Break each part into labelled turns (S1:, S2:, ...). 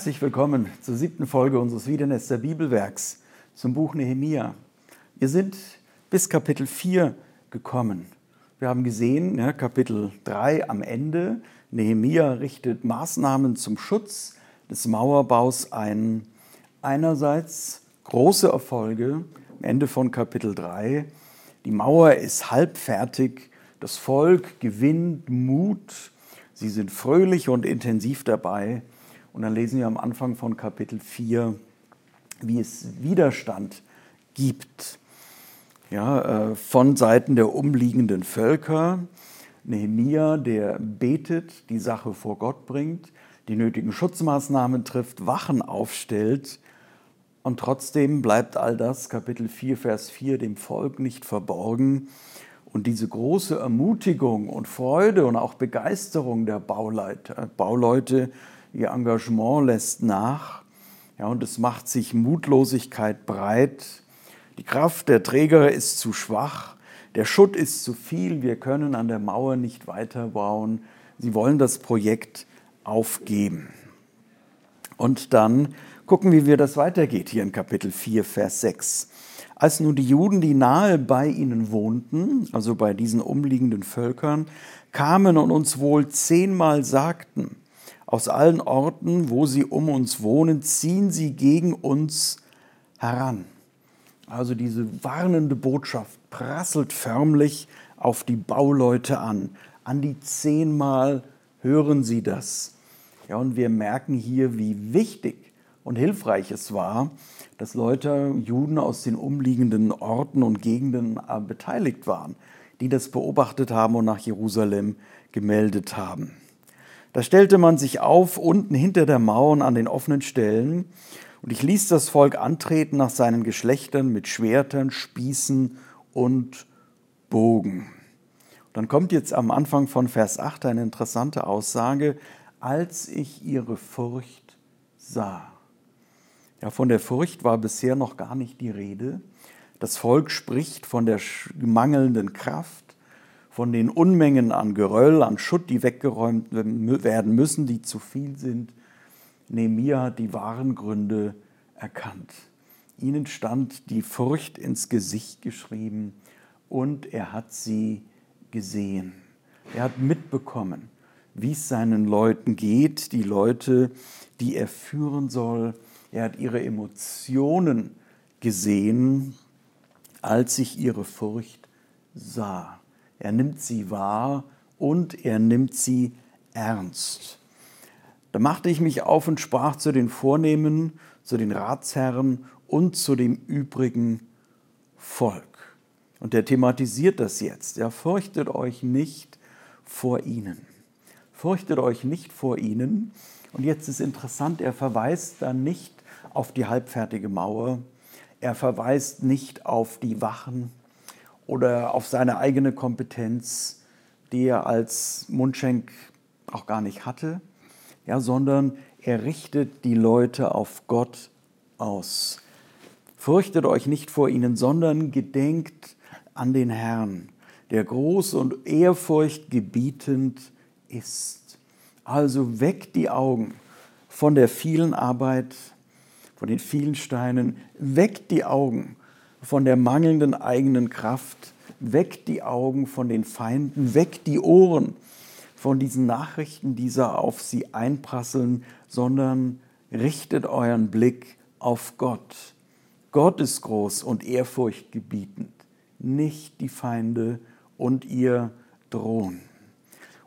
S1: Herzlich willkommen zur siebten Folge unseres Wiedernester Bibelwerks zum Buch Nehemia. Wir sind bis Kapitel 4 gekommen. Wir haben gesehen, ja, Kapitel 3 am Ende, Nehemia richtet Maßnahmen zum Schutz des Mauerbaus ein. Einerseits große Erfolge am Ende von Kapitel 3. Die Mauer ist halb fertig, das Volk gewinnt Mut, sie sind fröhlich und intensiv dabei. Und dann lesen wir am Anfang von Kapitel 4, wie es Widerstand gibt. Ja, äh, von Seiten der umliegenden Völker. Nehemia, der betet, die Sache vor Gott bringt, die nötigen Schutzmaßnahmen trifft, Wachen aufstellt. Und trotzdem bleibt all das, Kapitel 4, Vers 4, dem Volk nicht verborgen. Und diese große Ermutigung und Freude und auch Begeisterung der Bauleute, Bauleute ihr Engagement lässt nach ja, und es macht sich Mutlosigkeit breit. Die Kraft der Träger ist zu schwach, der Schutt ist zu viel, wir können an der Mauer nicht weiterbauen. Sie wollen das Projekt aufgeben. Und dann gucken, wie wir das weitergeht hier in Kapitel 4, Vers 6. Als nun die Juden, die nahe bei ihnen wohnten, also bei diesen umliegenden Völkern, kamen und uns wohl zehnmal sagten, aus allen Orten, wo sie um uns wohnen, ziehen sie gegen uns heran. Also diese warnende Botschaft prasselt förmlich auf die Bauleute an. An die zehnmal hören sie das. Ja, und wir merken hier, wie wichtig und hilfreich es war, dass Leute, Juden aus den umliegenden Orten und Gegenden äh, beteiligt waren, die das beobachtet haben und nach Jerusalem gemeldet haben. Da stellte man sich auf unten hinter der Mauer an den offenen Stellen, und ich ließ das Volk antreten nach seinen Geschlechtern mit Schwertern, Spießen und Bogen. Und dann kommt jetzt am Anfang von Vers 8 eine interessante Aussage, als ich ihre Furcht sah. Ja, von der Furcht war bisher noch gar nicht die Rede. Das Volk spricht von der mangelnden Kraft, von den Unmengen an Geröll, an Schutt, die weggeräumt werden müssen, die zu viel sind. Nehemiah hat die wahren Gründe erkannt. Ihnen stand die Furcht ins Gesicht geschrieben und er hat sie gesehen. Er hat mitbekommen, wie es seinen Leuten geht, die Leute, die er führen soll. Er hat ihre Emotionen gesehen, als ich ihre Furcht sah. Er nimmt sie wahr und er nimmt sie ernst. Da machte ich mich auf und sprach zu den Vornehmen, zu den Ratsherren und zu dem übrigen Volk. Und er thematisiert das jetzt. Ja, fürchtet euch nicht vor ihnen. Fürchtet euch nicht vor ihnen. Und jetzt ist interessant, er verweist dann nicht auf die halbfertige Mauer, er verweist nicht auf die Wachen, oder auf seine eigene Kompetenz, die er als Mundschenk auch gar nicht hatte, ja, sondern er richtet die Leute auf Gott aus. Fürchtet euch nicht vor ihnen, sondern gedenkt an den Herrn, der groß und ehrfurcht gebietend ist. Also weckt die Augen von der vielen Arbeit, von den vielen Steinen, weckt die Augen von der mangelnden eigenen Kraft, weg die Augen von den Feinden, weg die Ohren von diesen Nachrichten, die da auf sie einprasseln, sondern richtet euren Blick auf Gott. Gott ist groß und ehrfurchtgebietend, nicht die Feinde und ihr drohen.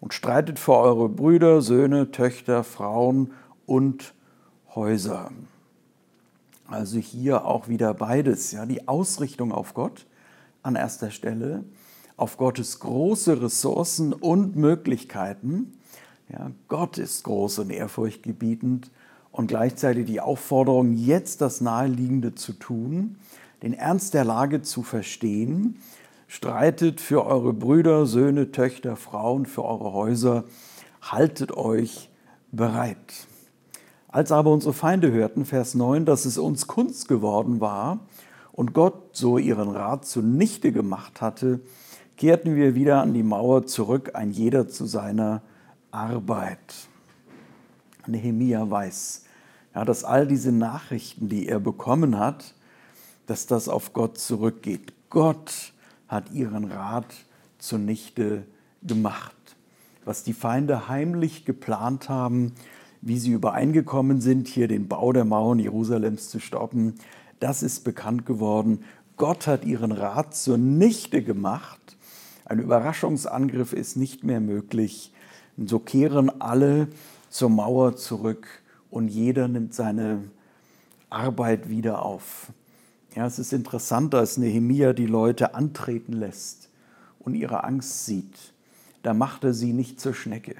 S1: Und streitet für eure Brüder, Söhne, Töchter, Frauen und Häuser. Also hier auch wieder beides, ja, die Ausrichtung auf Gott an erster Stelle, auf Gottes große Ressourcen und Möglichkeiten. Ja, Gott ist groß und ehrfurchtgebietend und gleichzeitig die Aufforderung, jetzt das Naheliegende zu tun, den Ernst der Lage zu verstehen. Streitet für eure Brüder, Söhne, Töchter, Frauen, für eure Häuser. Haltet euch bereit. Als aber unsere Feinde hörten, Vers 9, dass es uns Kunst geworden war und Gott so ihren Rat zunichte gemacht hatte, kehrten wir wieder an die Mauer zurück, ein jeder zu seiner Arbeit. Nehemia weiß, Ja, dass all diese Nachrichten, die er bekommen hat, dass das auf Gott zurückgeht. Gott hat ihren Rat zunichte gemacht. Was die Feinde heimlich geplant haben, wie sie übereingekommen sind, hier den Bau der Mauern Jerusalems zu stoppen, das ist bekannt geworden. Gott hat ihren Rat zunichte gemacht. Ein Überraschungsangriff ist nicht mehr möglich. Und so kehren alle zur Mauer zurück und jeder nimmt seine Arbeit wieder auf. Ja, es ist interessant, dass Nehemia die Leute antreten lässt und ihre Angst sieht. Da macht er sie nicht zur Schnecke.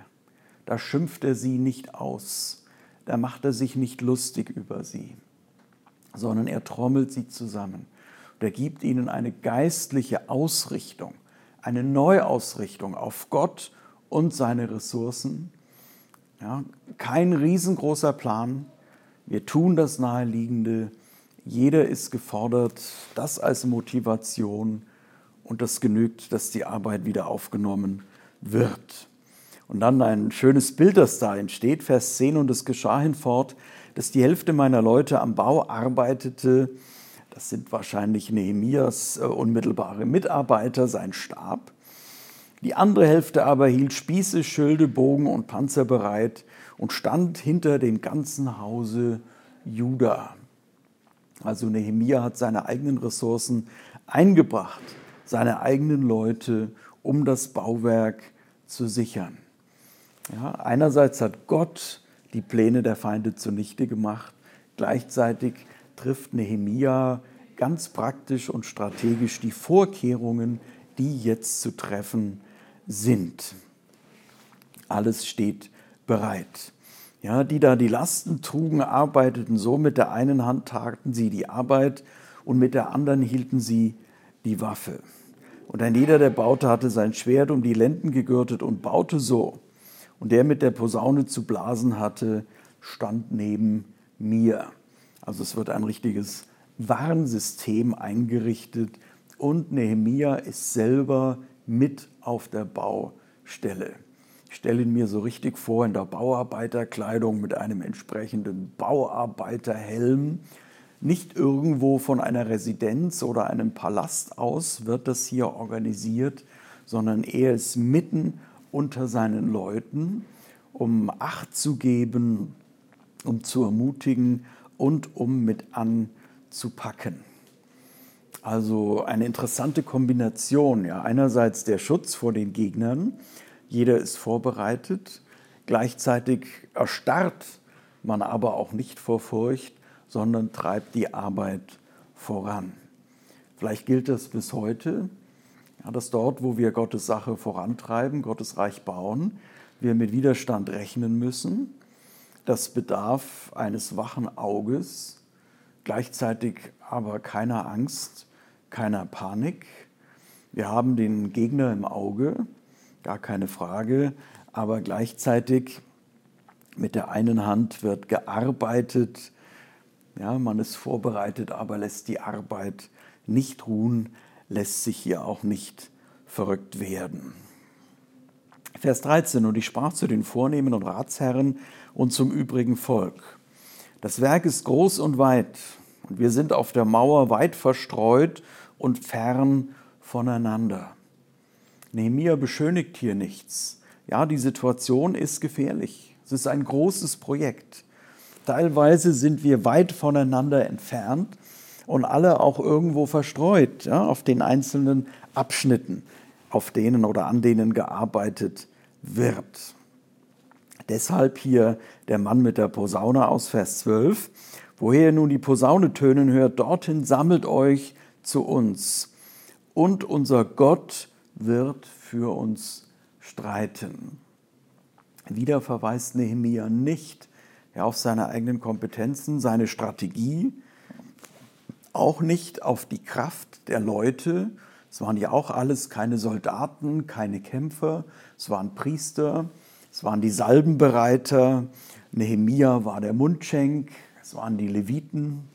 S1: Da schimpft er sie nicht aus. Da macht er sich nicht lustig über sie, sondern er trommelt sie zusammen. Und er gibt ihnen eine geistliche Ausrichtung, eine Neuausrichtung auf Gott und seine Ressourcen ja, kein riesengroßer Plan. Wir tun das Naheliegende. Jeder ist gefordert, das als Motivation und das genügt, dass die Arbeit wieder aufgenommen wird. Und dann ein schönes Bild, das da entsteht, Vers 10, und es geschah hinfort, dass die Hälfte meiner Leute am Bau arbeitete. Das sind wahrscheinlich Nehemias äh, unmittelbare Mitarbeiter, sein Stab. Die andere Hälfte aber hielt Spieße, Schilde, Bogen und Panzer bereit und stand hinter dem ganzen Hause Juda. Also Nehemia hat seine eigenen Ressourcen eingebracht, seine eigenen Leute, um das Bauwerk zu sichern. Ja, einerseits hat Gott die Pläne der Feinde zunichte gemacht, gleichzeitig trifft Nehemia ganz praktisch und strategisch die Vorkehrungen, die jetzt zu treffen sind. Alles steht bereit. Ja, die da die Lasten trugen, arbeiteten so, mit der einen Hand taten sie die Arbeit und mit der anderen hielten sie die Waffe. Und ein jeder, der baute, hatte sein Schwert um die Lenden gegürtet und baute so. Und der mit der Posaune zu blasen hatte, stand neben mir. Also es wird ein richtiges Warnsystem eingerichtet und Nehemia ist selber mit auf der Baustelle. Ich stelle ihn mir so richtig vor in der Bauarbeiterkleidung mit einem entsprechenden Bauarbeiterhelm. Nicht irgendwo von einer Residenz oder einem Palast aus wird das hier organisiert, sondern er ist mitten unter seinen Leuten, um Acht zu geben, um zu ermutigen und um mit anzupacken. Also eine interessante Kombination. Ja. Einerseits der Schutz vor den Gegnern, jeder ist vorbereitet, gleichzeitig erstarrt man aber auch nicht vor Furcht, sondern treibt die Arbeit voran. Vielleicht gilt das bis heute, ja, dass dort, wo wir Gottes Sache vorantreiben, Gottes Reich bauen, wir mit Widerstand rechnen müssen. Das bedarf eines wachen Auges, gleichzeitig aber keiner Angst, keiner Panik. Wir haben den Gegner im Auge, gar keine Frage, aber gleichzeitig mit der einen Hand wird gearbeitet, ja, man ist vorbereitet, aber lässt die Arbeit nicht ruhen, lässt sich hier auch nicht verrückt werden. Vers 13, und ich sprach zu den Vornehmen und Ratsherren und zum übrigen Volk. Das Werk ist groß und weit, und wir sind auf der Mauer weit verstreut und fern voneinander. Nehemiah beschönigt hier nichts. Ja, die Situation ist gefährlich. Es ist ein großes Projekt. Teilweise sind wir weit voneinander entfernt und alle auch irgendwo verstreut ja, auf den einzelnen Abschnitten, auf denen oder an denen gearbeitet wird. Deshalb hier der Mann mit der Posaune aus Vers 12. Woher ihr nun die Posaune tönen hört, dorthin sammelt euch zu uns. Und unser Gott wird für uns streiten. Wieder verweist Nehemia nicht auf seine eigenen Kompetenzen, seine Strategie, auch nicht auf die Kraft der Leute. Es waren ja auch alles keine Soldaten, keine Kämpfer, es waren Priester, es waren die Salbenbereiter, Nehemia war der Mundschenk, es waren die Leviten,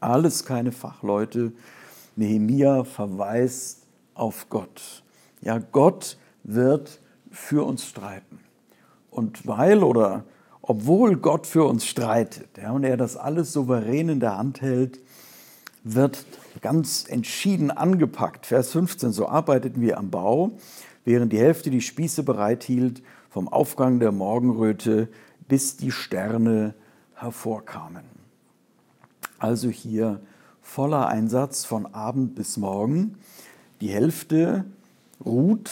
S1: alles keine Fachleute. Nehemia verweist auf Gott. Ja, Gott wird für uns streiten. Und weil oder obwohl Gott für uns streitet ja, und er das alles souverän in der Hand hält, wird ganz entschieden angepackt. Vers 15, so arbeiteten wir am Bau, während die Hälfte die Spieße bereithielt, vom Aufgang der Morgenröte bis die Sterne hervorkamen. Also hier voller Einsatz von Abend bis Morgen. Die Hälfte ruht,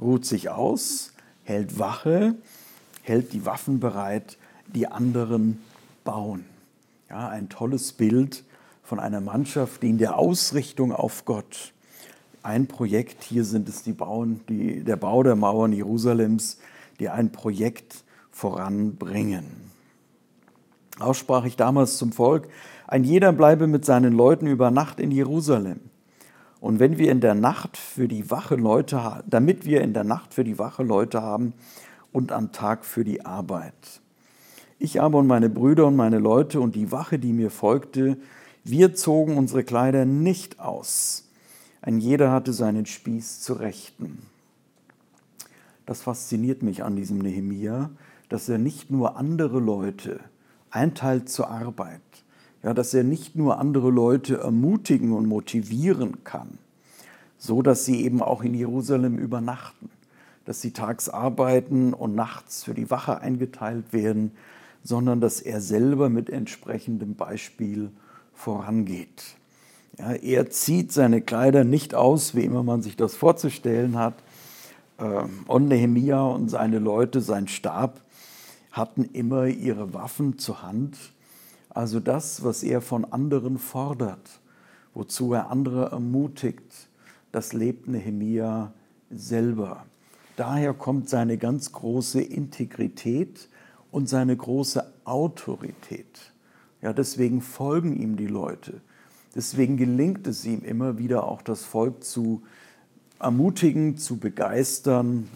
S1: ruht sich aus, hält Wache, hält die Waffen bereit, die anderen bauen. Ja, ein tolles Bild von einer Mannschaft, die in der Ausrichtung auf Gott ein Projekt, hier sind es die Bauen, die, der Bau der Mauern Jerusalems, die ein Projekt voranbringen. Auch sprach ich damals zum Volk, ein jeder bleibe mit seinen Leuten über Nacht in Jerusalem. Und wenn wir in der Nacht für die Wache Leute, damit wir in der Nacht für die Wache Leute haben und am Tag für die Arbeit. Ich aber und meine Brüder und meine Leute und die Wache, die mir folgte, wir zogen unsere Kleider nicht aus. Ein jeder hatte seinen Spieß zu Rechten. Das fasziniert mich an diesem Nehemia, dass er nicht nur andere Leute einteilt zur Arbeit, ja, dass er nicht nur andere Leute ermutigen und motivieren kann, so dass sie eben auch in Jerusalem übernachten, dass sie tags arbeiten und nachts für die Wache eingeteilt werden, sondern dass er selber mit entsprechendem Beispiel vorangeht. Ja, er zieht seine Kleider nicht aus, wie immer man sich das vorzustellen hat. Ähm, und Nehemia und seine Leute, sein Stab, hatten immer ihre Waffen zur Hand. Also das, was er von anderen fordert, wozu er andere ermutigt, das lebt Nehemia selber. Daher kommt seine ganz große Integrität und seine große Autorität. Ja, deswegen folgen ihm die Leute. Deswegen gelingt es ihm immer wieder auch das Volk zu ermutigen, zu begeistern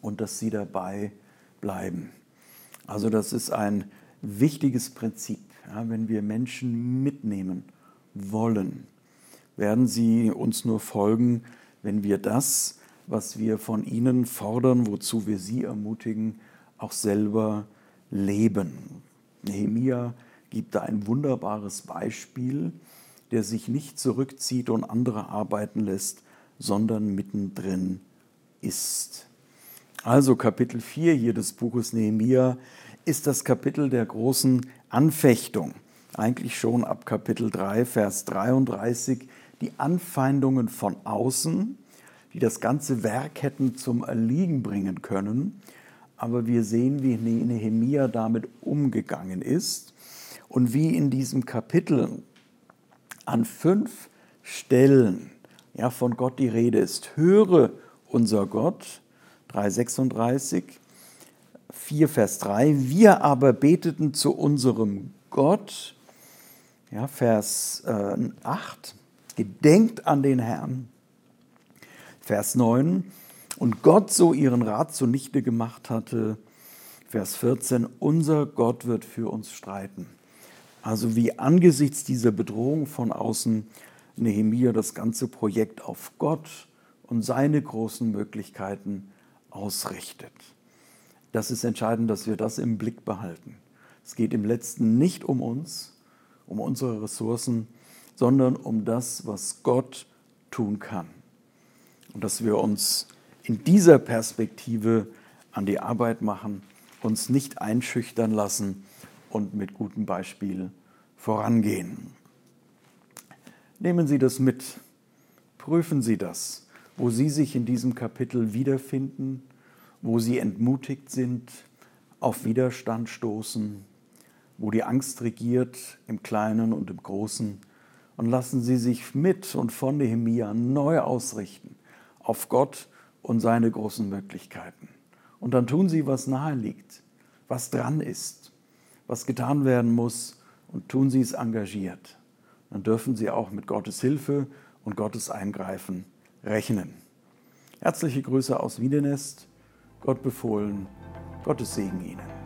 S1: und dass sie dabei bleiben. Also das ist ein wichtiges Prinzip. Ja, wenn wir Menschen mitnehmen wollen, werden sie uns nur folgen, wenn wir das, was wir von ihnen fordern, wozu wir sie ermutigen, auch selber leben. Nehemiah gibt da ein wunderbares Beispiel, der sich nicht zurückzieht und andere arbeiten lässt, sondern mittendrin ist. Also Kapitel 4 hier des Buches Nehemia ist das Kapitel der großen Anfechtung. Eigentlich schon ab Kapitel 3, Vers 33, die Anfeindungen von außen, die das ganze Werk hätten zum Erliegen bringen können. Aber wir sehen, wie Nehemia damit umgegangen ist und wie in diesem Kapitel an fünf Stellen ja, von Gott die Rede ist. Höre unser Gott, 336, 4 Vers 3, wir aber beteten zu unserem Gott, ja, Vers äh, 8, gedenkt an den Herrn, Vers 9, und Gott so ihren Rat zunichte gemacht hatte, Vers 14, unser Gott wird für uns streiten. Also wie angesichts dieser Bedrohung von außen Nehemia das ganze Projekt auf Gott und seine großen Möglichkeiten ausrichtet. Das ist entscheidend, dass wir das im Blick behalten. Es geht im letzten nicht um uns, um unsere Ressourcen, sondern um das, was Gott tun kann. Und dass wir uns in dieser Perspektive an die Arbeit machen, uns nicht einschüchtern lassen und mit gutem Beispiel vorangehen. Nehmen Sie das mit, prüfen Sie das, wo Sie sich in diesem Kapitel wiederfinden, wo Sie entmutigt sind, auf Widerstand stoßen, wo die Angst regiert im Kleinen und im Großen. Und lassen Sie sich mit und von Nehemia neu ausrichten auf Gott und seine großen Möglichkeiten. Und dann tun Sie, was nahe liegt, was dran ist, was getan werden muss und tun Sie es engagiert dann dürfen Sie auch mit Gottes Hilfe und Gottes Eingreifen rechnen. Herzliche Grüße aus Wiedenest, Gott befohlen, Gottes Segen Ihnen.